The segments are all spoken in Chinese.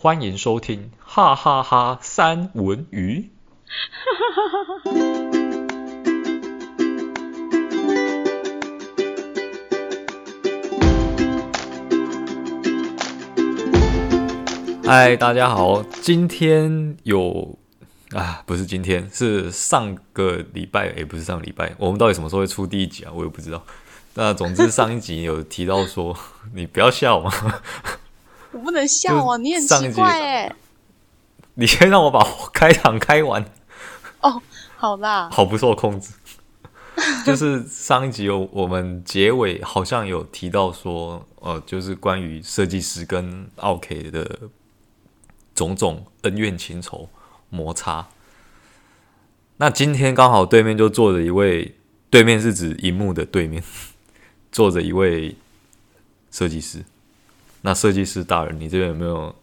欢迎收听哈哈哈三文鱼。嗨，大家好，今天有啊，不是今天，是上个礼拜，也不是上个礼拜，我们到底什么时候会出第一集啊？我也不知道。那总之上一集有提到说，你不要笑嘛。我不能笑啊！你很奇怪哎。你先让我把开场开完。哦，好啦。好不受控制。就是上一集有我们结尾好像有提到说，呃，就是关于设计师跟奥 K 的种种恩怨情仇摩擦。那今天刚好对面就坐着一位，对面是指荧幕的对面，坐着一位设计师。那设计师大人，你这边有没有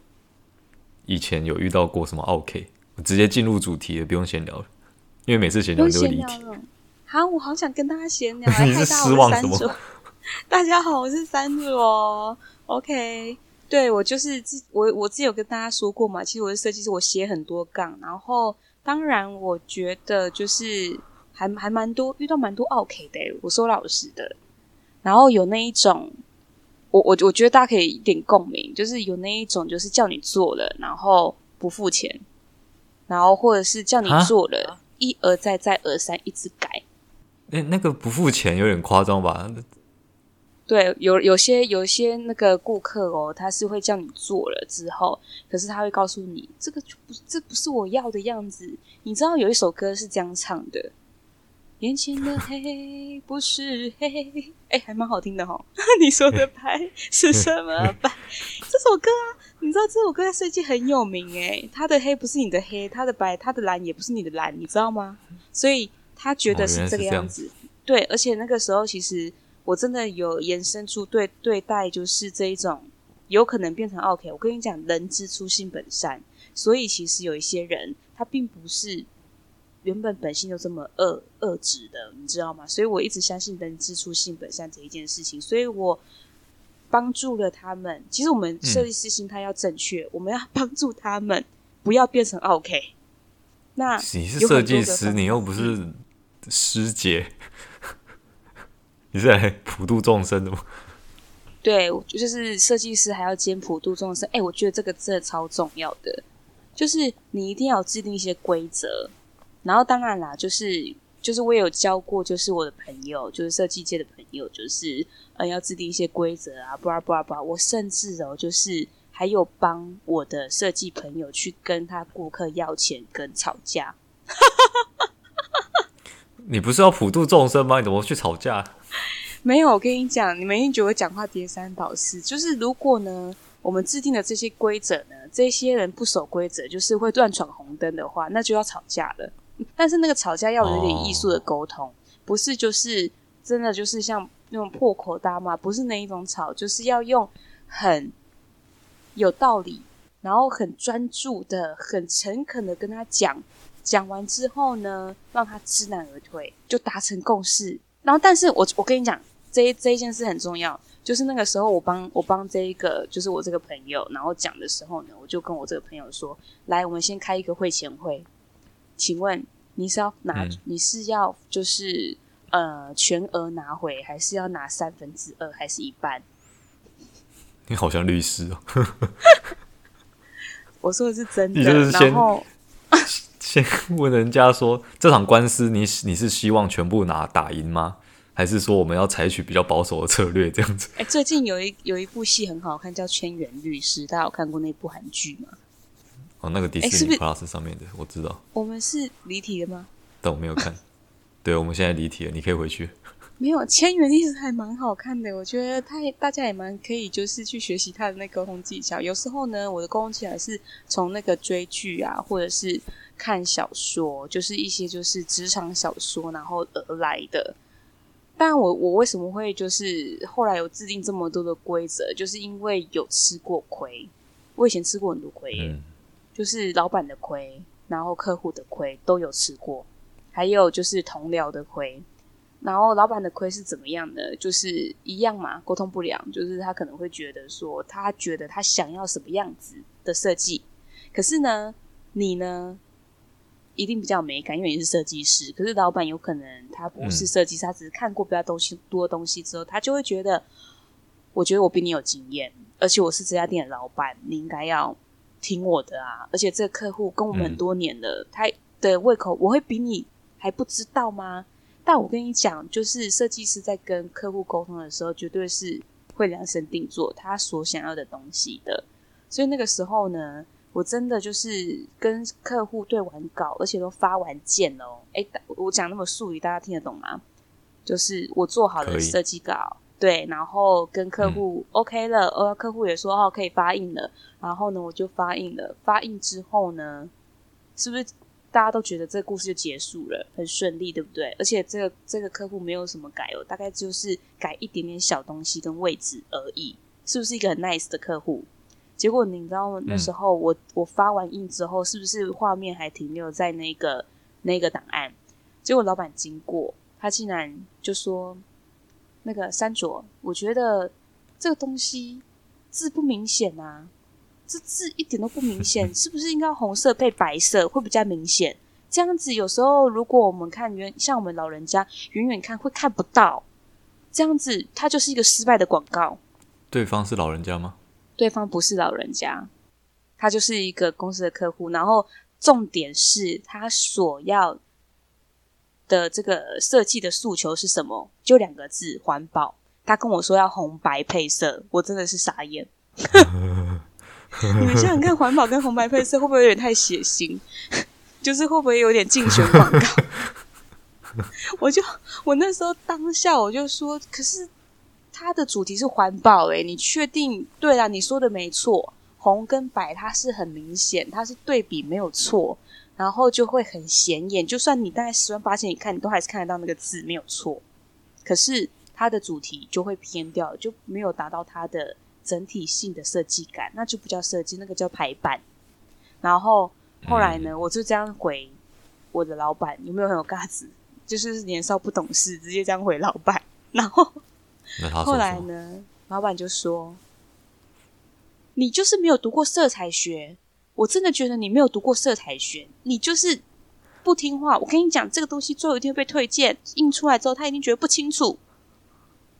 以前有遇到过什么 OK？？我直接进入主题了，不用闲聊了，因为每次闲聊就会离题。好，我好想跟大家闲聊。你是失望什么？大家好，我是三组哦。OK，对我就是自我我自己有跟大家说过嘛。其实我是设计师，我写很多杠。然后当然，我觉得就是还还蛮多遇到蛮多 OK 的。我说老实的，然后有那一种。我我我觉得大家可以一点共鸣，就是有那一种，就是叫你做了，然后不付钱，然后或者是叫你做了，一而再再而三一直改。哎、欸，那个不付钱有点夸张吧？对，有有些有些那个顾客哦，他是会叫你做了之后，可是他会告诉你，这个就不这不是我要的样子。你知道有一首歌是这样唱的。眼前的黑不是黑，哎、欸，还蛮好听的齁。你说的白是什么白？这首歌啊，你知道这首歌在设计很有名诶，他的黑不是你的黑，他的白，他的蓝也不是你的蓝，你知道吗？所以他觉得是这个样子。哦、对，而且那个时候其实我真的有延伸出对对待，就是这一种有可能变成 OK。我跟你讲，人之初性本善，所以其实有一些人他并不是。原本本性就这么恶恶质的，你知道吗？所以我一直相信人之初性本善这一件事情，所以我帮助了他们。其实我们设计师心态要正确，嗯、我们要帮助他们不要变成 OK。那你是设计师，你又不是师姐，你是来普度众生的吗？对，就是设计师还要兼普度众生。哎、欸，我觉得这个真的超重要的，就是你一定要制定一些规则。然后当然啦，就是就是我也有教过，就是我的朋友，就是设计界的朋友，就是呃要制定一些规则啊，不啦不啦不啦。我甚至哦，就是还有帮我的设计朋友去跟他顾客要钱跟吵架。你不是要普度众生吗？你怎么去吵架？没有，我跟你讲，你们一定觉得我讲话颠三倒四。就是如果呢，我们制定的这些规则呢，这些人不守规则，就是会乱闯红灯的话，那就要吵架了。但是那个吵架要有点艺术的沟通，oh. 不是就是真的就是像那种破口大骂，不是那一种吵，就是要用很有道理，然后很专注的、很诚恳的跟他讲，讲完之后呢，让他知难而退，就达成共识。然后，但是我我跟你讲，这一这一件事很重要，就是那个时候我帮我帮这一个就是我这个朋友，然后讲的时候呢，我就跟我这个朋友说，来，我们先开一个会前会。请问你是要拿？嗯、你是要就是呃全额拿回，还是要拿三分之二，还是一半？你好像律师哦。我说的是真的。你就是先然后 先问人家说，这场官司你你是希望全部拿打赢吗？还是说我们要采取比较保守的策略这样子？哎、欸，最近有一有一部戏很好看，叫《千元律师》，大家有看过那部韩剧吗？哦，那个迪士尼 Plus 上面的，我知道。我们是离题了吗？但我没有看。对，我们现在离题了，你可以回去。没有，千元律师还蛮好看的，我觉得他大家也蛮可以，就是去学习他的那沟通技巧。有时候呢，我的沟通技巧是从那个追剧啊，或者是看小说，就是一些就是职场小说，然后而来的。但我我为什么会就是后来有制定这么多的规则，就是因为有吃过亏。我以前吃过很多亏耶。嗯就是老板的亏，然后客户的亏都有吃过，还有就是同僚的亏。然后老板的亏是怎么样的？就是一样嘛，沟通不良，就是他可能会觉得说，他觉得他想要什么样子，的设计。可是呢，你呢，一定比较美感，因为你是设计师。可是老板有可能他不是设计师，他只是看过比较东西多的东西之后，他就会觉得，我觉得我比你有经验，而且我是这家店的老板，你应该要听我的啊！而且这个客户跟我们很多年了，他的胃口我会比你还不知道吗？但我跟你讲，就是设计师在跟客户沟通的时候，绝对是会量身定做他所想要的东西的。所以那个时候呢，我真的就是跟客户对完稿，而且都发完件哦。哎，我讲那么术语，大家听得懂吗？就是我做好了设计稿，对，然后跟客户 OK 了，呃、嗯，客户也说哦可以发印了，然后呢我就发印了。发印之后呢，是不是？大家都觉得这个故事就结束了，很顺利，对不对？而且这个这个客户没有什么改哦，大概就是改一点点小东西跟位置而已，是不是一个很 nice 的客户？结果你知道那时候我、嗯、我发完印之后，是不是画面还停留在那个那个档案？结果老板经过，他竟然就说：“那个三卓，我觉得这个东西字不明显啊。”这字一点都不明显，是不是应该红色配白色会比较明显？这样子有时候如果我们看远，像我们老人家远远看会看不到，这样子它就是一个失败的广告。对方是老人家吗？对方不是老人家，他就是一个公司的客户。然后重点是他所要的这个设计的诉求是什么？就两个字：环保。他跟我说要红白配色，我真的是傻眼。你们想想看，环保跟红白配色会不会有点太血腥？就是会不会有点竞选广告？我就我那时候当下我就说，可是它的主题是环保，诶，你确定？对啦，你说的没错，红跟白它是很明显，它是对比没有错，然后就会很显眼。就算你大概十万八千，你看你都还是看得到那个字没有错，可是它的主题就会偏掉，就没有达到它的。整体性的设计感，那就不叫设计，那个叫排版。然后后来呢，我就这样回我的老板，有没有很有架子？就是年少不懂事，直接这样回老板。然后 后来呢，老板就说：“你就是没有读过色彩学，我真的觉得你没有读过色彩学，你就是不听话。我跟你讲，这个东西最后一定会被推荐，印出来之后他一定觉得不清楚，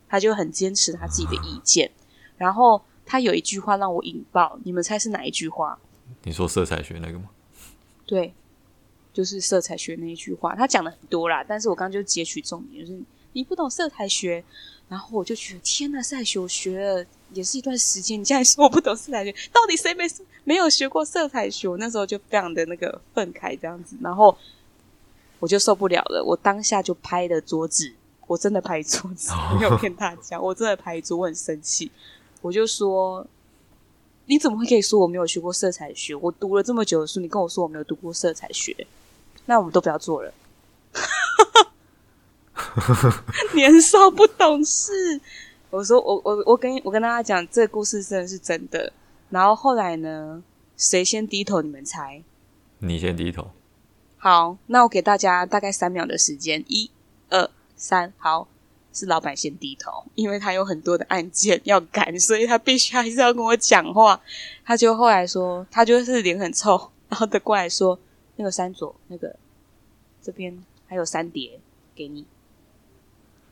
他就很坚持他自己的意见。”然后他有一句话让我引爆，你们猜是哪一句话？你说色彩学那个吗？对，就是色彩学那一句话。他讲了很多啦，但是我刚刚就截取重点，就是你不懂色彩学。然后我就觉得天呐，色彩学我学了也是一段时间，你竟然说我不懂色彩学，到底谁没没有学过色彩学？我那时候就非常的那个愤慨这样子，然后我就受不了了，我当下就拍了桌子，我真的拍桌子，没有骗大家，我真的拍桌，我很生气。我就说，你怎么会可以说我没有学过色彩学？我读了这么久的书，你跟我说我没有读过色彩学，那我们都不要做了。年少不懂事，我说我我我跟我跟大家讲，这个故事真的是真的。然后后来呢，谁先低头？你们猜？你先低头。好，那我给大家大概三秒的时间，一、二、三，好。是老板先低头，因为他有很多的案件要赶，所以他必须还是要跟我讲话。他就后来说，他就是脸很臭，然后他过来说：“那个山卓，那个这边还有三叠给你，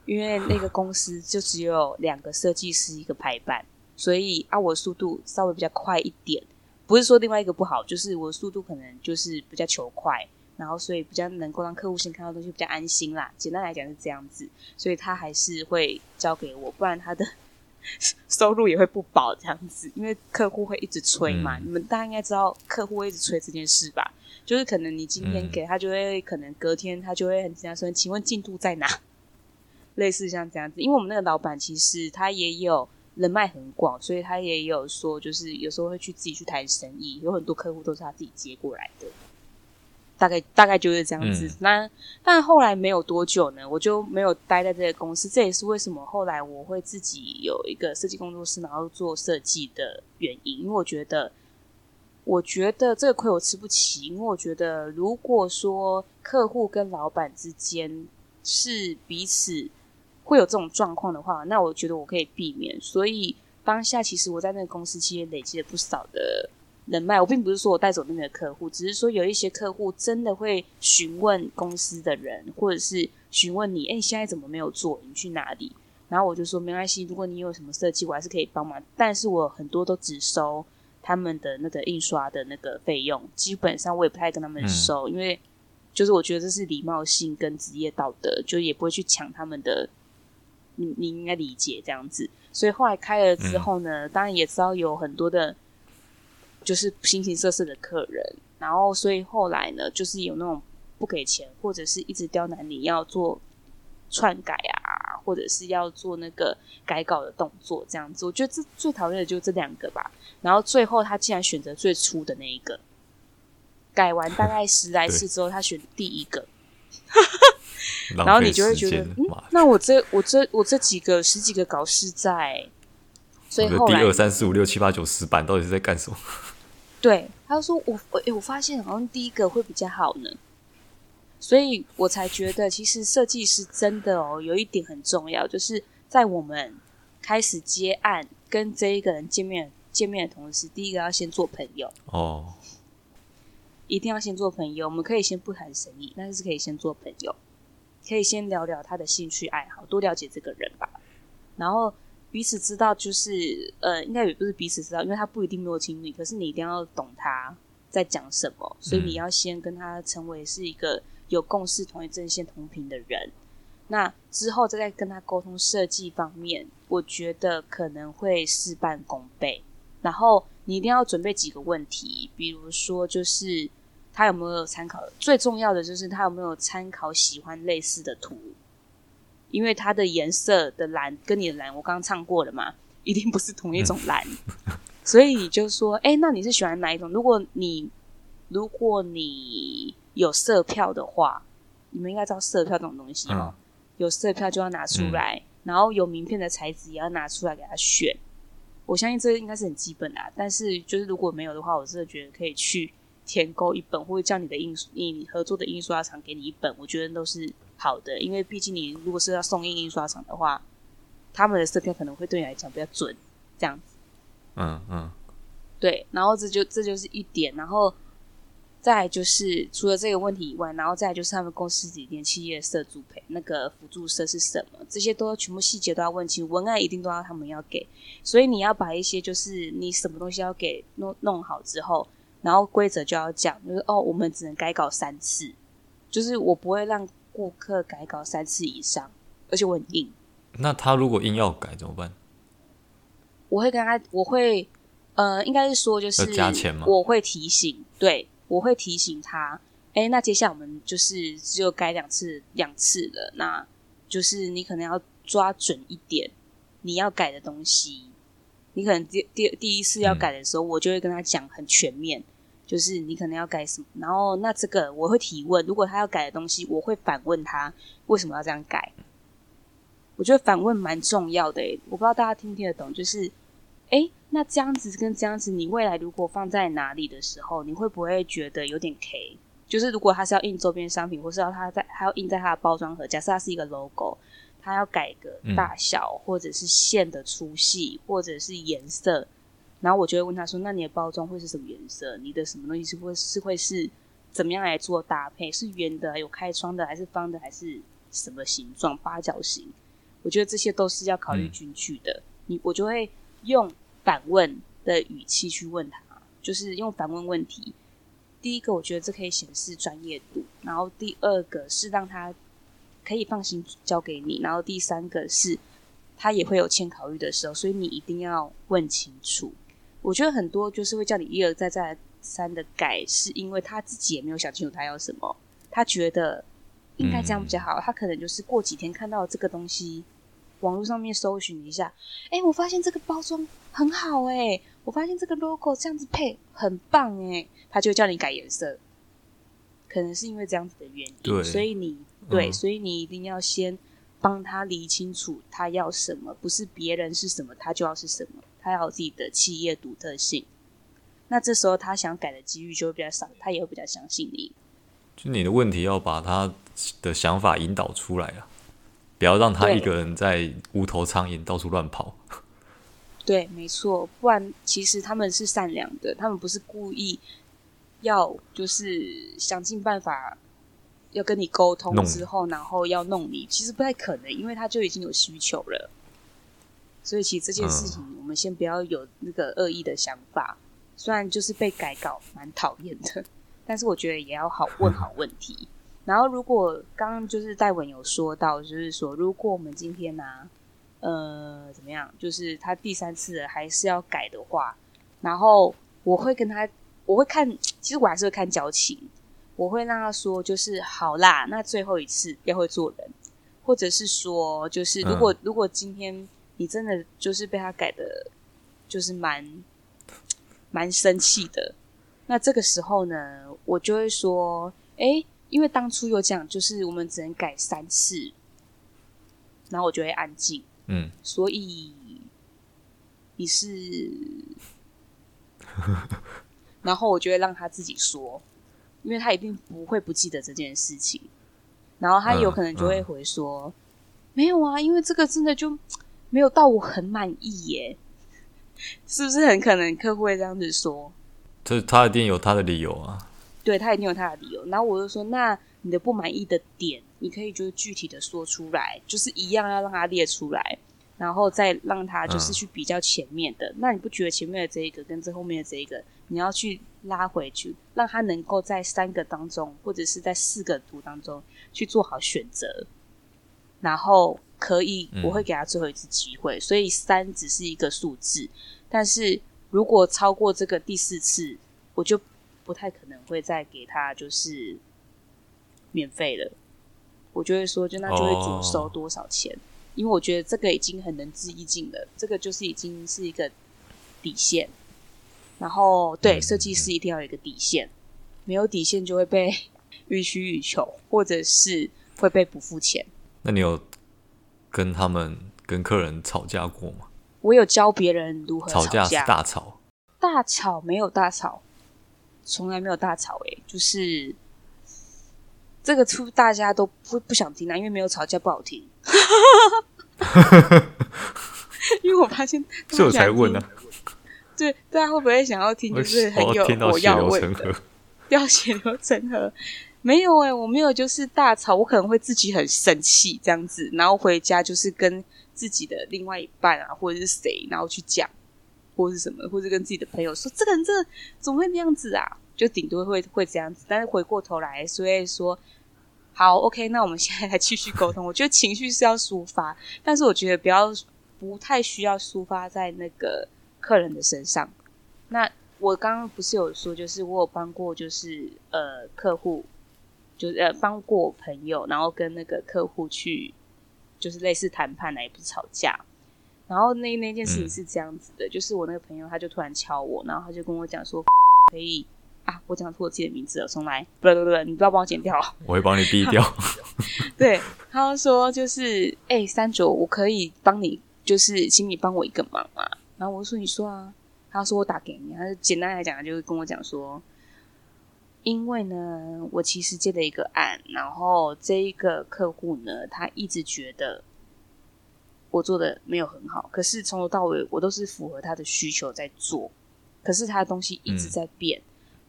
因为那个公司就只有两个设计师一个排版，所以啊，我速度稍微比较快一点，不是说另外一个不好，就是我的速度可能就是比较求快。”然后，所以比较能够让客户先看到东西，比较安心啦。简单来讲是这样子，所以他还是会交给我，不然他的 收入也会不保这样子。因为客户会一直催嘛，嗯、你们大家应该知道客户会一直催这件事吧？就是可能你今天给他，就会可能隔天他就会很紧张说：“请问进度在哪？”类似像这样子，因为我们那个老板其实他也有人脉很广，所以他也有说，就是有时候会去自己去谈生意，有很多客户都是他自己接过来的。大概大概就是这样子，嗯、那但后来没有多久呢，我就没有待在这个公司。这也是为什么后来我会自己有一个设计工作室，然后做设计的原因。因为我觉得，我觉得这个亏我吃不起。因为我觉得，如果说客户跟老板之间是彼此会有这种状况的话，那我觉得我可以避免。所以当下其实我在那个公司期间累积了不少的人脉。我并不是说我带走那边的客户，只是说有一些客户真的会询问公司的人，或者是询问你，哎，你现在怎么没有做？你去哪里？然后我就说没关系，如果你有什么设计，我还是可以帮忙。但是我很多都只收他们的那个印刷的那个费用，基本上我也不太跟他们收，嗯、因为就是我觉得这是礼貌性跟职业道德，就也不会去抢他们的。你你应该理解这样子。所以后来开了之后呢，嗯、当然也知道有很多的，就是形形色色的客人。然后所以后来呢，就是有那种不给钱，或者是一直刁难你要做篡改啊，或者是要做那个改稿的动作，这样子。我觉得这最讨厌的就是这两个吧。然后最后他竟然选择最初的那一个，改完大概十来次之后，他选第一个。然后你就会觉得，嗯，那我这我这我这几个十几个稿是在，所以后来第二三四五六七八九十版到底是在干什么？对，他说我我诶我发现好像第一个会比较好呢，所以我才觉得其实设计师真的哦有一点很重要，就是在我们开始接案跟这一个人见面见面的同时，第一个要先做朋友哦，一定要先做朋友。我们可以先不谈生意，但是可以先做朋友。可以先聊聊他的兴趣爱好，多了解这个人吧。然后彼此知道，就是呃，应该也不是彼此知道，因为他不一定没有经历，可是你一定要懂他在讲什么，所以你要先跟他成为是一个有共识、同一阵线、同频的人。那之后再跟他沟通设计方面，我觉得可能会事半功倍。然后你一定要准备几个问题，比如说就是。他有没有参考？最重要的就是他有没有参考喜欢类似的图，因为它的颜色的蓝跟你的蓝，我刚刚唱过了嘛，一定不是同一种蓝，所以你就说，哎、欸，那你是喜欢哪一种？如果你如果你有色票的话，你们应该知道色票这种东西哦，有色票就要拿出来，然后有名片的材质也要拿出来给他选。我相信这应该是很基本的，但是就是如果没有的话，我真的觉得可以去。填购一本，或者叫你的印你合作的印刷厂给你一本，我觉得都是好的，因为毕竟你如果是要送印印刷厂的话，他们的色票可能会对你来讲比较准，这样子。嗯嗯，对，然后这就这就是一点，然后再就是除了这个问题以外，然后再就是他们公司里面企业色助配那个辅助色是什么，这些都全部细节都要问清，文案一定都要他们要给，所以你要把一些就是你什么东西要给弄弄好之后。然后规则就要讲，就是哦，我们只能改稿三次，就是我不会让顾客改稿三次以上，而且我很硬。那他如果硬要改怎么办？我会跟他，我会呃，应该是说就是加钱吗？我会提醒，对，我会提醒他，哎，那接下来我们就是只有改两次，两次了，那就是你可能要抓准一点，你要改的东西，你可能第第第一次要改的时候，嗯、我就会跟他讲很全面。就是你可能要改什么，然后那这个我会提问，如果他要改的东西，我会反问他为什么要这样改。我觉得反问蛮重要的诶，我不知道大家听不听得懂，就是诶，那这样子跟这样子，你未来如果放在哪里的时候，你会不会觉得有点 K？就是如果他是要印周边商品，或是要他在他要印在他的包装盒，假设它是一个 logo，他要改个大小，或者是线的粗细，或者是颜色。然后我就会问他说：“那你的包装会是什么颜色？你的什么东西是会是会是怎么样来做搭配？是圆的，有开窗的，还是方的，还是什么形状？八角形？我觉得这些都是要考虑进去的。嗯、你我就会用反问的语气去问他，就是用反问问题。第一个，我觉得这可以显示专业度；然后第二个是让他可以放心交给你；然后第三个是他也会有欠考虑的时候，所以你一定要问清楚。”我觉得很多就是会叫你一而再再而三的改，是因为他自己也没有想清楚他要什么，他觉得应该这样比较好。嗯、他可能就是过几天看到这个东西，网络上面搜寻一下，哎、欸，我发现这个包装很好哎、欸，我发现这个 logo 这样子配很棒哎、欸，他就叫你改颜色，可能是因为这样子的原因，对所以你对，嗯、所以你一定要先帮他理清楚他要什么，不是别人是什么，他就要是什么。他要有自己的企业独特性，那这时候他想改的几率就会比较少，他也会比较相信你。就你的问题要把他的想法引导出来啊，不要让他一个人在无头苍蝇到处乱跑。对，没错，不然其实他们是善良的，他们不是故意要就是想尽办法要跟你沟通之后，然后要弄你，其实不太可能，因为他就已经有需求了。所以其实这件事情，我们先不要有那个恶意的想法。嗯、虽然就是被改稿蛮讨厌的，但是我觉得也要好问好问题。然后如果刚刚就是戴文有说到，就是说如果我们今天呢、啊。呃，怎么样？就是他第三次还是要改的话，然后我会跟他，我会看，其实我还是会看交情，我会让他说，就是好啦，那最后一次要会做人，或者是说，就是如果、嗯、如果今天你真的就是被他改的，就是蛮蛮生气的，那这个时候呢，我就会说，哎，因为当初有讲，就是我们只能改三次，然后我就会安静。嗯，所以你是，然后我就会让他自己说，因为他一定不会不记得这件事情，然后他有可能就会回说，嗯嗯、没有啊，因为这个真的就没有到我很满意耶，是不是很可能客户会这样子说？这他一定有他的理由啊，对，他一定有他的理由，然后我就说那。你的不满意的点，你可以就是具体的说出来，就是一样要让他列出来，然后再让他就是去比较前面的。嗯、那你不觉得前面的这一个跟这后面的这一个，你要去拉回去，让他能够在三个当中，或者是在四个图当中去做好选择，然后可以，我会给他最后一次机会。嗯、所以三只是一个数字，但是如果超过这个第四次，我就不太可能会再给他就是。免费了，我就会说，就那就会主收多少钱，哦、因为我觉得这个已经很仁至义尽了，这个就是已经是一个底线。然后，对，设计师一定要有一个底线，没有底线就会被 予取予求，或者是会被不付钱。那你有跟他们跟客人吵架过吗？我有教别人如何吵架，吵架是大吵，大吵没有大吵，从来没有大吵、欸，诶，就是。这个出大家都不不想听啊，因为没有吵架不好听。因为我发现，所以我才问呢、啊。对，大家会不会想要听？就是很有我要问的，要血流成河。没有哎、我没有，就是大吵，我可能会自己很生气这样子，然后回家就是跟自己的另外一半啊，或者是谁，然后去讲，或者是什么，或者跟自己的朋友说，这个人这怎么会那样子啊？就顶多会会这样子，但是回过头来，所以说，好，OK，那我们现在来继续沟通。我觉得情绪是要抒发，但是我觉得不要不太需要抒发在那个客人的身上。那我刚刚不是有说，就是我有帮过，就是呃客户，就是呃帮过朋友，然后跟那个客户去，就是类似谈判来，也不是吵架。然后那那件事情是这样子的，嗯、就是我那个朋友他就突然敲我，然后他就跟我讲说可以。啊！我讲错我自己的名字了，重来。不不不，你不要帮我剪掉。我会帮你避掉。对，他说就是，哎、欸，三九，我可以帮你，就是请你帮我一个忙啊。然后我就说，你说啊。他说我打给你。他就简单来讲，就是跟我讲说，因为呢，我其实接了一个案，然后这一个客户呢，他一直觉得我做的没有很好，可是从头到尾我都是符合他的需求在做，可是他的东西一直在变。嗯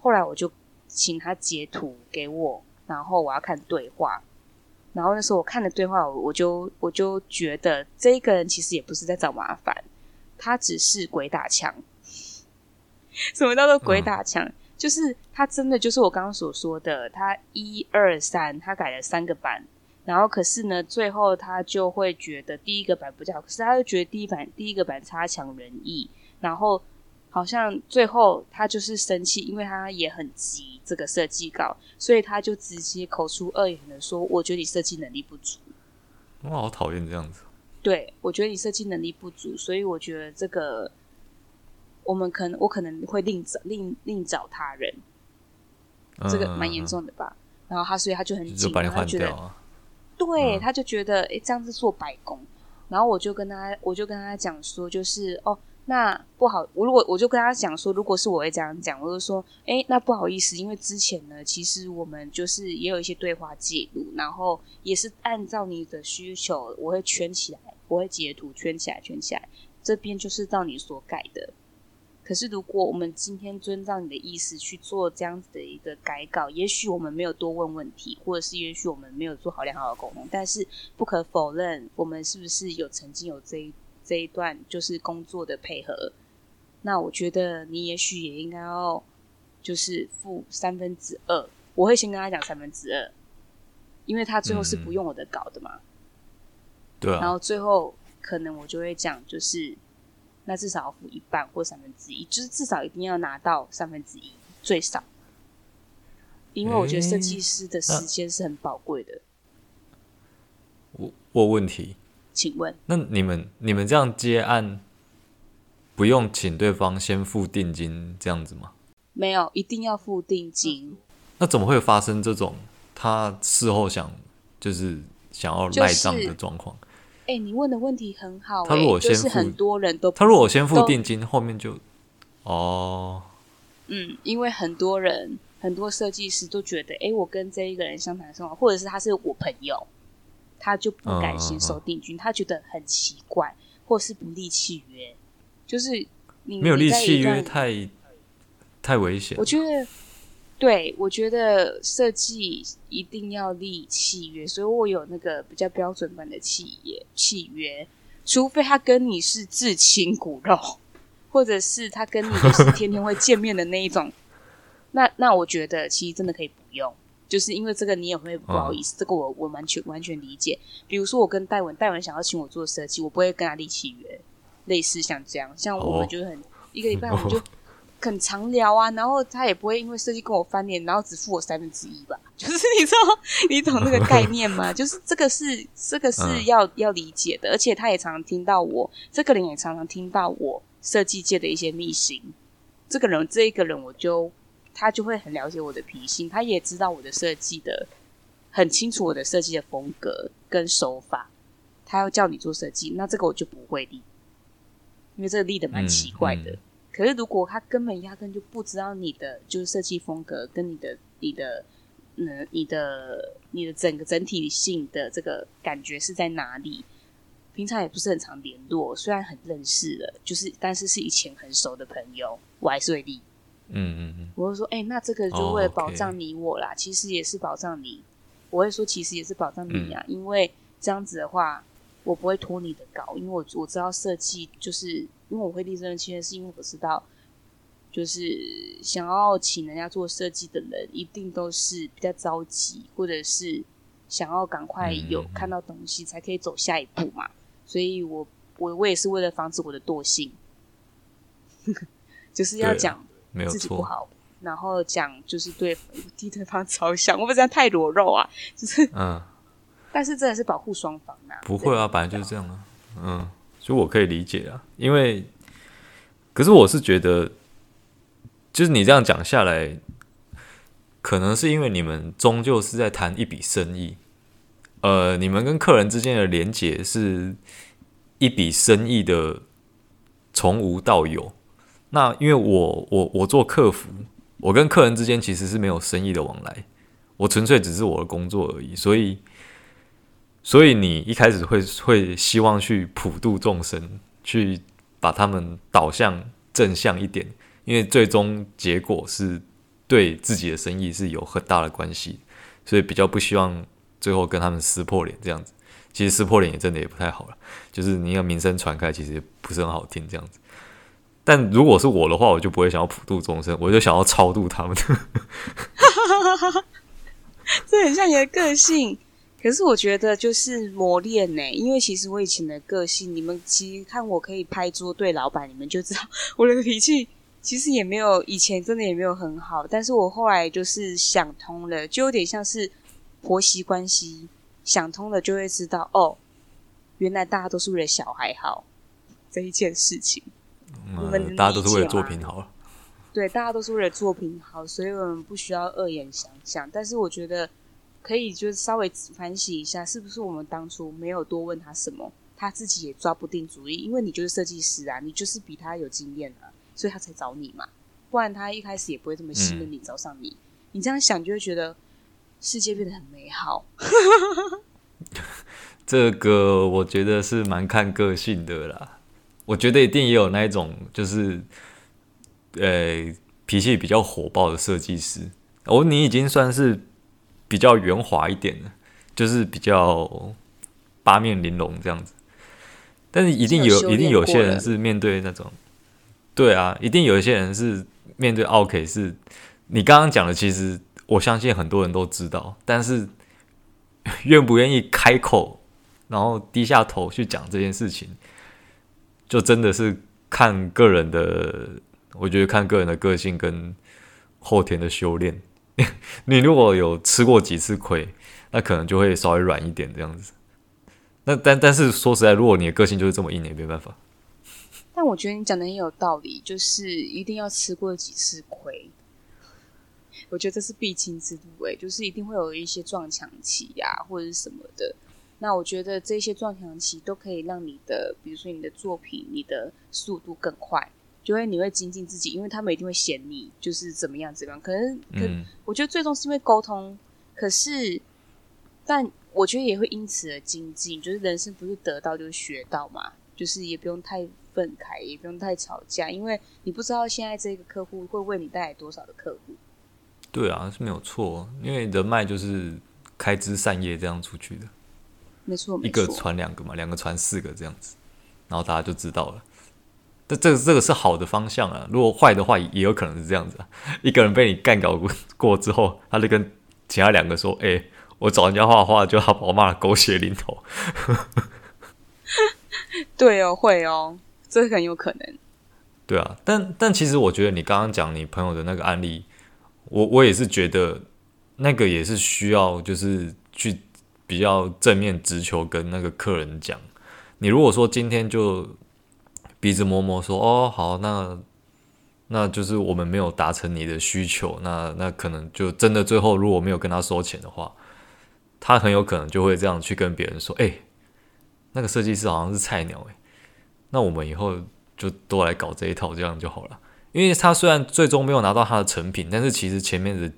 后来我就请他截图给我，然后我要看对话。然后那时候我看了对话，我就我就觉得这一个人其实也不是在找麻烦，他只是鬼打墙。什么叫做鬼打墙？嗯、就是他真的就是我刚刚所说的，他一二三，他改了三个版，然后可是呢，最后他就会觉得第一个版不好，可是他又觉得第一版第一个版差强人意，然后。好像最后他就是生气，因为他也很急这个设计稿，所以他就直接口出恶言的说：“我觉得你设计能力不足。”我好讨厌这样子。对，我觉得你设计能力不足，所以我觉得这个我们可能我可能会另找另另找他人，这个蛮严重的吧。嗯、然后他所以他就很紧，啊、他觉得对，嗯、他就觉得哎、欸、这样子做白工。然后我就跟他我就跟他讲说，就是哦。那不好，我如果我就跟他讲说，如果是我会这样讲，我就说，哎，那不好意思，因为之前呢，其实我们就是也有一些对话记录，然后也是按照你的需求，我会圈起来，我会截图圈起来，圈起来，这边就是照你所改的。可是如果我们今天遵照你的意思去做这样子的一个改稿，也许我们没有多问问题，或者是也许我们没有做好良好的沟通，但是不可否认，我们是不是有曾经有这一这一段就是工作的配合？那我觉得你也许也应该要就是付三分之二，我会先跟他讲三分之二，因为他最后是不用我的稿的嘛。嗯、对啊。然后最后可能我就会讲，就是那至少要付一半或三分之一，就是至少一定要拿到三分之一最少，因为我觉得设计师的时间是很宝贵的。我我问题，请问，那你们你们这样接案？不用请对方先付定金这样子吗？没有，一定要付定金。那怎么会发生这种他事后想就是想要赖账的状况？哎、就是欸，你问的问题很好、欸。他如果先付，就是、很多人都他如果先付定金，后面就哦，嗯，因为很多人很多设计师都觉得，哎、欸，我跟这一个人相谈甚欢，或者是他是我朋友，他就不敢先收定金，嗯嗯嗯，他觉得很奇怪，或是不立契约。就是你没有立契约太太危险。我觉得，对，我觉得设计一定要立契约，所以我有那个比较标准版的契约契约，除非他跟你是至亲骨肉，或者是他跟你就是天天会见面的那一种，那那我觉得其实真的可以不用，就是因为这个你也会不好意思，嗯、这个我我完全完全理解。比如说我跟戴文，戴文想要请我做设计，我不会跟他立契约。类似像这样，像我们就是很、oh. 一个礼拜我们就 很常聊啊，然后他也不会因为设计跟我翻脸，然后只付我三分之一吧，就是你知道你懂那个概念吗？就是这个是这个是要、uh. 要理解的，而且他也常常听到我这个人也常常听到我设计界的一些秘辛，这个人这一个人我就他就会很了解我的脾性，他也知道我的设计的很清楚我的设计的风格跟手法，他要叫你做设计，那这个我就不会立。因为这个立的蛮奇怪的，嗯嗯、可是如果他根本压根就不知道你的就是设计风格跟你的你的嗯你的你的整个整体性的这个感觉是在哪里，平常也不是很常联络，虽然很认识了，就是但是是以前很熟的朋友，我还是会立。嗯嗯嗯，我会说，哎、欸，那这个就为了保障你我啦，oh. 其实也是保障你。我会说，其实也是保障你啊，嗯、因为这样子的话。我不会拖你的稿，因为我我知道设计就是因为我会立这份契约，是因为我知道，就是想要请人家做设计的人，一定都是比较着急，或者是想要赶快有看到东西才可以走下一步嘛。所以我我我也是为了防止我的惰性，就是要讲自己不好，然后讲就是对 替对方着想，我不这样太裸肉啊，就是嗯。但是真的是保护双方啊？不会啊，本来就是这样啊。嗯，所以我可以理解啊。因为，可是我是觉得，就是你这样讲下来，可能是因为你们终究是在谈一笔生意。呃，你们跟客人之间的连接是一笔生意的从无到有。那因为我我我做客服，我跟客人之间其实是没有生意的往来，我纯粹只是我的工作而已，所以。所以你一开始会会希望去普度众生，去把他们导向正向一点，因为最终结果是对自己的生意是有很大的关系，所以比较不希望最后跟他们撕破脸这样子。其实撕破脸也真的也不太好了，就是你要名声传开，其实也不是很好听这样子。但如果是我的话，我就不会想要普度众生，我就想要超度他们。这很像你的个性。可是我觉得就是磨练呢，因为其实我以前的个性，你们其实看我可以拍桌对老板，你们就知道 我的脾气其实也没有以前真的也没有很好。但是我后来就是想通了，就有点像是婆媳关系，想通了就会知道哦，原来大家都是为了小孩好这一件事情。嗯，大家都是为了作品好。对，大家都是为了作品好，所以我们不需要恶言相向。但是我觉得。可以就是稍微反省一下，是不是我们当初没有多问他什么，他自己也抓不定主意。因为你就是设计师啊，你就是比他有经验啊，所以他才找你嘛。不然他一开始也不会这么信任你，找上你。嗯、你这样想就会觉得世界变得很美好。这个我觉得是蛮看个性的啦。我觉得一定也有那一种，就是呃脾气比较火爆的设计师。哦，你已经算是比较圆滑一点的，就是比较八面玲珑这样子。但是一定有，一定有些人是面对那种，对啊，一定有一些人是面对 OK，是你刚刚讲的，其实我相信很多人都知道，但是愿不愿意开口，然后低下头去讲这件事情，就真的是看个人的，我觉得看个人的个性跟后天的修炼。你如果有吃过几次亏，那可能就会稍微软一点这样子。那但但是说实在，如果你的个性就是这么硬，也没办法。但我觉得你讲的很有道理，就是一定要吃过几次亏。我觉得这是必经之路，哎，就是一定会有一些撞墙期呀、或者是什么的。那我觉得这些撞墙期都可以让你的，比如说你的作品，你的速度更快。就会你会精进自己，因为他们一定会嫌你就是怎么样怎么样。可能可、嗯、我觉得最终是因为沟通，可是但我觉得也会因此而精进。就是人生不是得到就是学到嘛，就是也不用太愤慨，也不用太吵架，因为你不知道现在这个客户会为你带来多少的客户。对啊，是没有错，因为人脉就是开枝散叶这样出去的，没错，一个传两个嘛，两个传四个这样子，然后大家就知道了。这这个这个是好的方向啊，如果坏的话，也有可能是这样子啊。一个人被你干搞过 过之后，他就跟其他两个说：“哎、欸，我找人家画画，就他把我骂的狗血淋头。”对哦，会哦，这很有可能。对啊，但但其实我觉得你刚刚讲你朋友的那个案例，我我也是觉得那个也是需要就是去比较正面直球跟那个客人讲。你如果说今天就。鼻子摸摸说：“哦，好，那那就是我们没有达成你的需求，那那可能就真的最后如果没有跟他收钱的话，他很有可能就会这样去跟别人说：，哎，那个设计师好像是菜鸟，哎，那我们以后就都来搞这一套，这样就好了。因为他虽然最终没有拿到他的成品，但是其实前面的，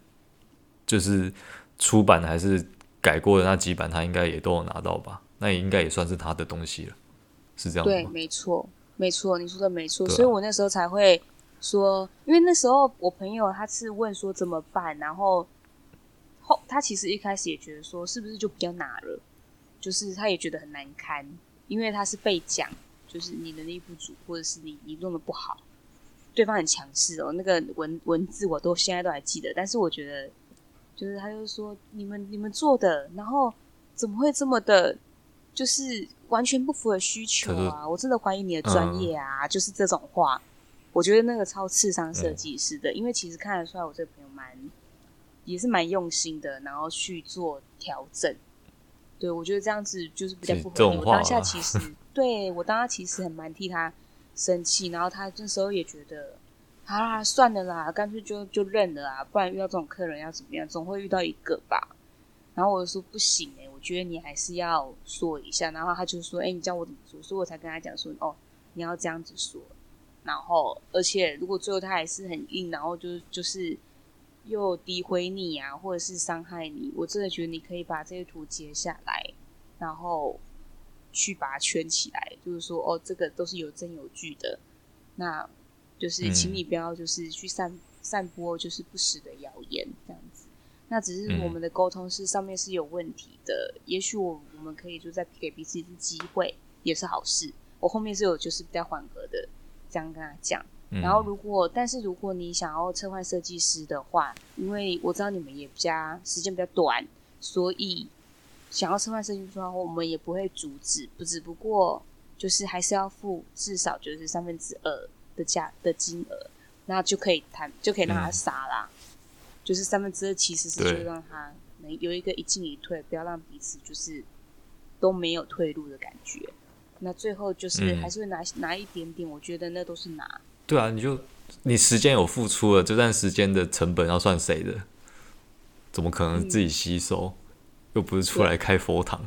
就是出版还是改过的那几版，他应该也都有拿到吧？那也应该也算是他的东西了，是这样吗？对，没错。”没错，你说的没错，所以我那时候才会说，因为那时候我朋友他是问说怎么办，然后后他其实一开始也觉得说是不是就比较拿了，就是他也觉得很难堪，因为他是被讲，就是你能力不足，或者是你你弄得不好，对方很强势哦，那个文文字我都现在都还记得，但是我觉得就是他就说你们你们做的，然后怎么会这么的？就是完全不符合需求啊！我真的怀疑你的专业啊！嗯、就是这种话，我觉得那个超刺伤设计师的，嗯、因为其实看得出来我这个朋友蛮也是蛮用心的，然后去做调整。对，我觉得这样子就是比较符合理。我当下其实 对我当下其实很蛮替他生气，然后他这时候也觉得啊，算了啦，干脆就就认了啊，不然遇到这种客人要怎么样？总会遇到一个吧。然后我就说不行哎、欸，我觉得你还是要说一下。然后他就说：“哎，你教我怎么说？”所以我才跟他讲说：“哦，你要这样子说。”然后，而且如果最后他还是很硬，然后就就是又诋毁你啊，或者是伤害你，我真的觉得你可以把这些图截下来，然后去把它圈起来，就是说：“哦，这个都是有证有据的。”那就是请你不要就是去散散播就是不实的谣言这样子。那只是我们的沟通是上面是有问题的，嗯、也许我我们可以就再给彼此一次机会，也是好事。我后面是有就是比较缓和的这样跟他讲。嗯、然后如果但是如果你想要撤换设计师的话，因为我知道你们也比较时间比较短，所以想要撤换设计师的话，我们也不会阻止，不只不过就是还是要付至少就是三分之二的价的金额，那就可以谈就可以让他杀啦。嗯就是三分之二，其实是就让他能有一个一进一退，不要让彼此就是都没有退路的感觉。那最后就是还是会拿、嗯、拿一点点，我觉得那都是拿。对啊，你就你时间有付出了，这段时间的成本要算谁的？怎么可能自己吸收？嗯、又不是出来开佛堂。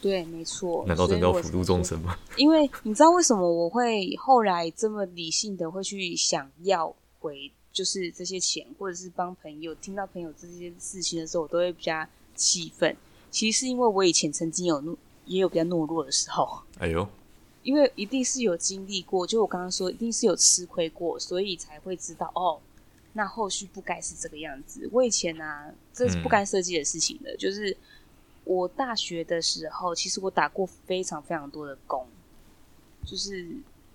对，没错。难道真的要普度众生吗？因为你知道为什么我会后来这么理性的会去想要回？就是这些钱，或者是帮朋友，听到朋友这些事情的时候，我都会比较气愤。其实是因为我以前曾经有懦，也有比较懦弱的时候。哎呦，因为一定是有经历过，就我刚刚说，一定是有吃亏过，所以才会知道哦。那后续不该是这个样子。我以前啊，这是不该设计的事情的。嗯、就是我大学的时候，其实我打过非常非常多的工。就是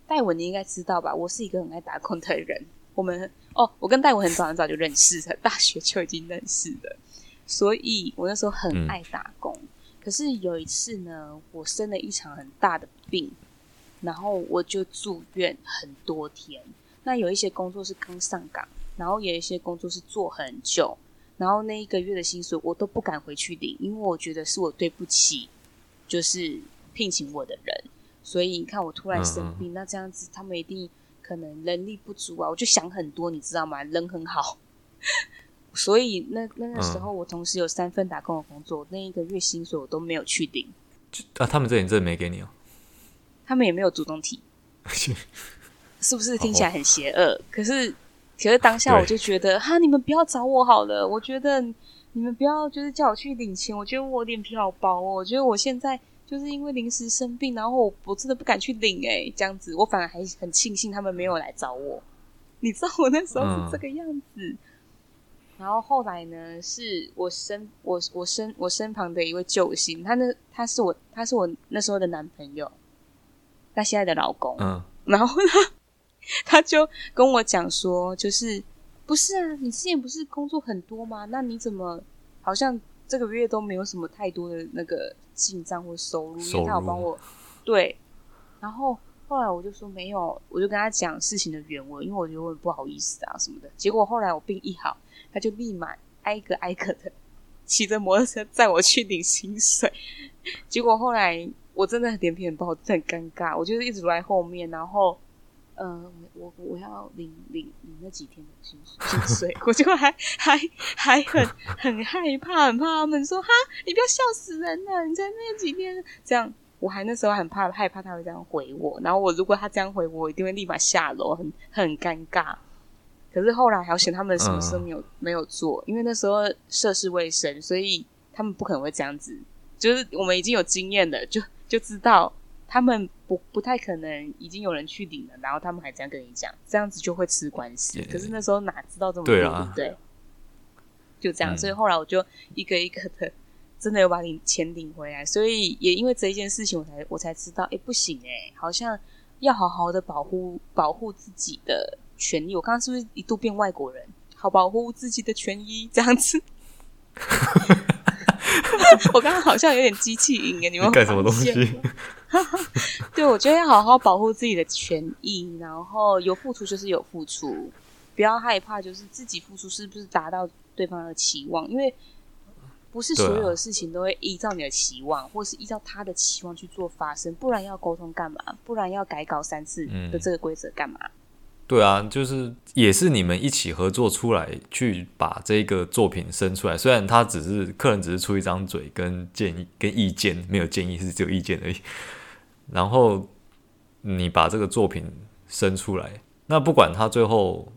戴文，你应该知道吧？我是一个很爱打工的人。我们哦，我跟戴文很早很早就认识了，大学就已经认识了。所以我那时候很爱打工。嗯、可是有一次呢，我生了一场很大的病，然后我就住院很多天。那有一些工作是刚上岗。然后有一些工作是做很久，然后那一个月的薪水我都不敢回去领，因为我觉得是我对不起，就是聘请我的人。所以你看我突然生病，那这样子他们一定可能能力不足啊，我就想很多，你知道吗？人很好，所以那那个时候我同时有三份打工的工作，那一个月薪水我都没有去领。啊，他们这里真的没给你哦？他们也没有主动提，是不是听起来很邪恶？可是。可是当下我就觉得，哈，你们不要找我好了。我觉得你们不要就是叫我去领钱。我觉得我脸皮好薄哦。我觉得我现在就是因为临时生病，然后我我真的不敢去领诶，这样子我反而还很庆幸他们没有来找我。你知道我那时候是这个样子。嗯、然后后来呢，是我身我我身我身旁的一位救星，他那他是我他是我那时候的男朋友，他现在的老公。嗯，然后呢？他就跟我讲说，就是不是啊？你之前不是工作很多吗？那你怎么好像这个月都没有什么太多的那个进账或收入？因为他有帮我对。然后后来我就说没有，我就跟他讲事情的原委，因为我觉得我很不好意思啊什么的。结果后来我病一好，他就立马挨个挨个的骑着摩托车载我去领薪水。结果后来我真的脸皮很薄，真的很尴尬，我就是一直在后面，然后。呃，我我要领领领那几天的薪水，薪水 我就还还还很很害怕，很怕他们说哈，你不要笑死人了，你在那几天这样，我还那时候很怕害怕他会这样回我，然后我如果他这样回我，我一定会立马下楼，很很尴尬。可是后来好险，他们什么事没有、嗯、没有做，因为那时候涉世未深，所以他们不可能会这样子。就是我们已经有经验了，就就知道。他们不不太可能已经有人去领了，然后他们还这样跟你讲，这样子就会吃官司。可是那时候哪知道这么多，对，不对？就这样，嗯、所以后来我就一个一个的，真的有把你钱领回来。所以也因为这一件事情，我才我才知道，哎，不行哎，好像要好好的保护保护自己的权益。我刚刚是不是一度变外国人？好，保护自己的权益，这样子。我刚刚好像有点机器音哎，你们干什么东西？对，我觉得要好好保护自己的权益，然后有付出就是有付出，不要害怕，就是自己付出是不是达到对方的期望？因为不是所有的事情都会依照你的期望，啊、或是依照他的期望去做发生，不然要沟通干嘛？不然要改稿三次的这个规则干嘛？嗯对啊，就是也是你们一起合作出来去把这个作品生出来。虽然他只是客人，只是出一张嘴跟建议跟意见，没有建议，是只有意见而已。然后你把这个作品生出来，那不管他最后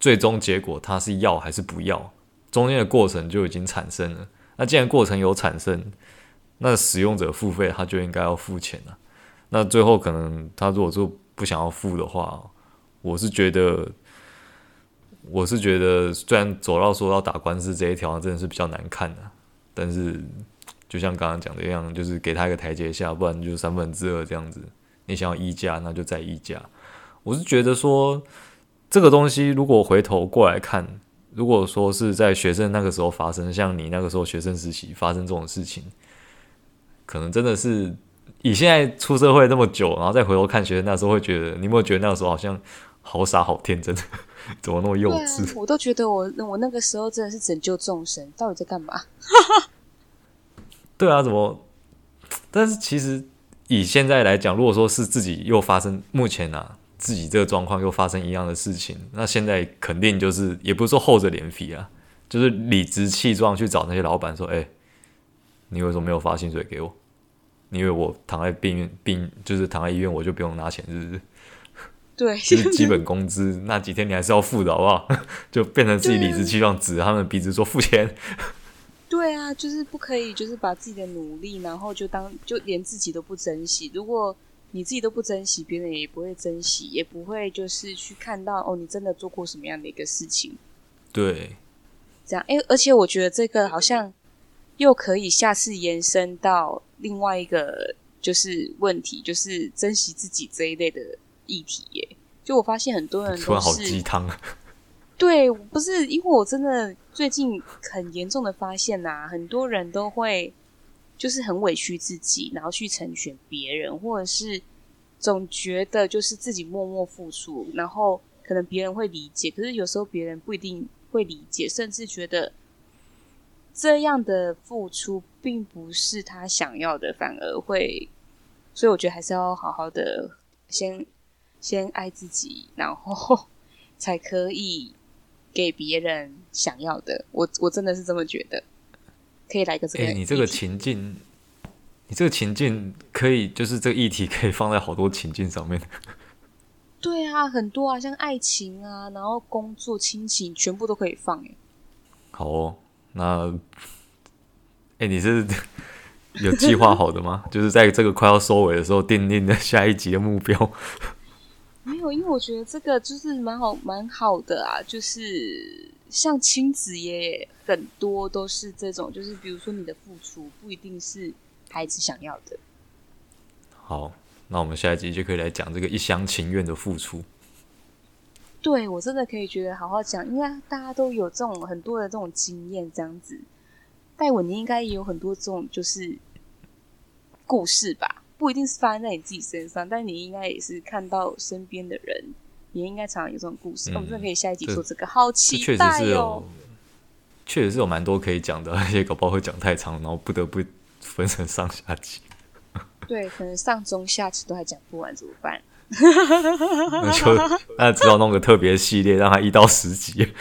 最终结果他是要还是不要，中间的过程就已经产生了。那既然过程有产生，那使用者付费他就应该要付钱了。那最后可能他如果说不想要付的话，我是觉得，我是觉得，虽然走到说要打官司这一条真的是比较难看的，但是就像刚刚讲的一样，就是给他一个台阶下，不然就三分之二这样子。你想要议价，那就再议价。我是觉得说，这个东西如果回头过来看，如果说是在学生那个时候发生，像你那个时候学生时期发生这种事情，可能真的是以现在出社会那么久，然后再回头看学生那时候，会觉得你有没有觉得那个时候好像？好傻，好天真，怎么那么幼稚？我都觉得我我那个时候真的是拯救众生，到底在干嘛？对啊，怎么？但是其实以现在来讲，如果说是自己又发生目前啊，自己这个状况又发生一样的事情，那现在肯定就是也不是说厚着脸皮啊，就是理直气壮去找那些老板说：“哎、欸，你为什么没有发薪水给我？你以为我躺在病院病就是躺在医院，我就不用拿钱，是不是？”对，就是基本工资那几天你还是要付的，好不好？就变成自己理直气壮指着他们鼻子说付钱。对啊，就是不可以，就是把自己的努力，然后就当就连自己都不珍惜。如果你自己都不珍惜，别人也不会珍惜，也不会就是去看到哦，你真的做过什么样的一个事情。对，这样，哎，而且我觉得这个好像又可以下次延伸到另外一个就是问题，就是珍惜自己这一类的议题耶。就我发现很多人都是，突然好鸡汤。对，不是因为我真的最近很严重的发现呐、很多人都会就是很委屈自己，然后去成全别人，或者是总觉得就是自己默默付出，然后可能别人会理解，可是有时候别人不一定会理解，甚至觉得这样的付出并不是他想要的，反而会，所以我觉得还是要好好的先先爱自己，然后 才可以。给别人想要的，我我真的是这么觉得。可以来个这个，你这个情境，你这个情境可以，就是这个议题可以放在好多情境上面。对啊，很多啊，像爱情啊，然后工作、亲情，全部都可以放。哎，好哦，那，哎，你是有计划好的吗？就是在这个快要收尾的时候，定定的下一集的目标。没有，因为我觉得这个就是蛮好，蛮好的啊。就是像亲子也很多都是这种，就是比如说你的付出不一定是孩子想要的。好，那我们下一集就可以来讲这个一厢情愿的付出。对，我真的可以觉得好好讲，因为大家都有这种很多的这种经验，这样子。戴文，你应该也有很多这种就是故事吧？不一定是发生在你自己身上，但你应该也是看到身边的人，也应该常常有这种故事。我们真的可以下一集说这个，好期待哦！确实是有蛮多可以讲的，而且搞不好会讲太长，然后不得不分成上下集。对，可能上中下集都还讲不完，怎么办？那就那只好弄个特别系列，让它一到十集。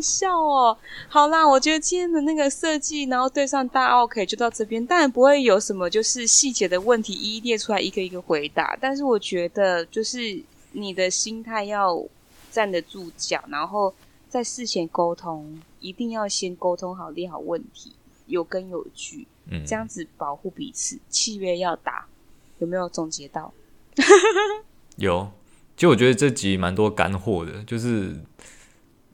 笑哦！好啦，我觉得今天的那个设计，然后对上大奥 K 就到这边，当然不会有什么就是细节的问题一一列出来，一个一个回答。但是我觉得，就是你的心态要站得住脚，然后在事前沟通，一定要先沟通好，列好问题，有根有据，嗯，这样子保护彼此。契约要打，有没有总结到？有，其实我觉得这集蛮多干货的，就是。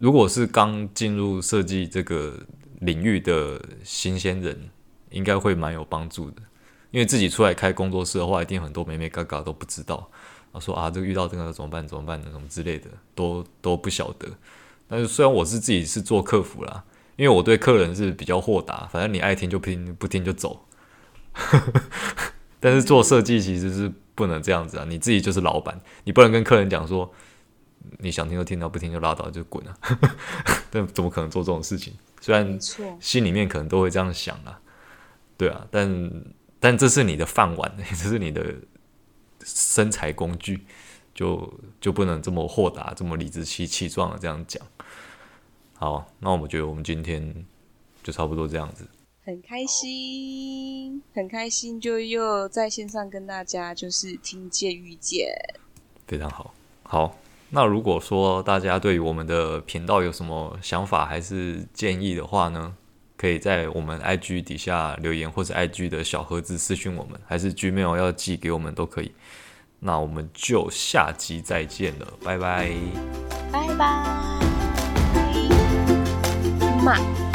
如果是刚进入设计这个领域的新鲜人，应该会蛮有帮助的。因为自己出来开工作室的话，一定很多美眉嘎嘎都不知道。啊，说啊，这个遇到这个怎么办？怎么办？什么之类的，都都不晓得。但是虽然我是自己是做客服啦，因为我对客人是比较豁达，反正你爱听就听，不听就走。但是做设计其实是不能这样子啊，你自己就是老板，你不能跟客人讲说。你想听就听到，不听就拉倒，就滚了。但怎么可能做这种事情？虽然心里面可能都会这样想啊，对啊，但但这是你的饭碗，这是你的身材工具，就就不能这么豁达，这么理直气气壮的这样讲。好，那我们觉得我们今天就差不多这样子。很开心，很开心，就又在线上跟大家就是听见遇见，非常好，好。那如果说大家对于我们的频道有什么想法还是建议的话呢，可以在我们 IG 底下留言，或者 IG 的小盒子私讯我们，还是 Gmail 要寄给我们都可以。那我们就下集再见了，拜拜，拜拜，拜拜。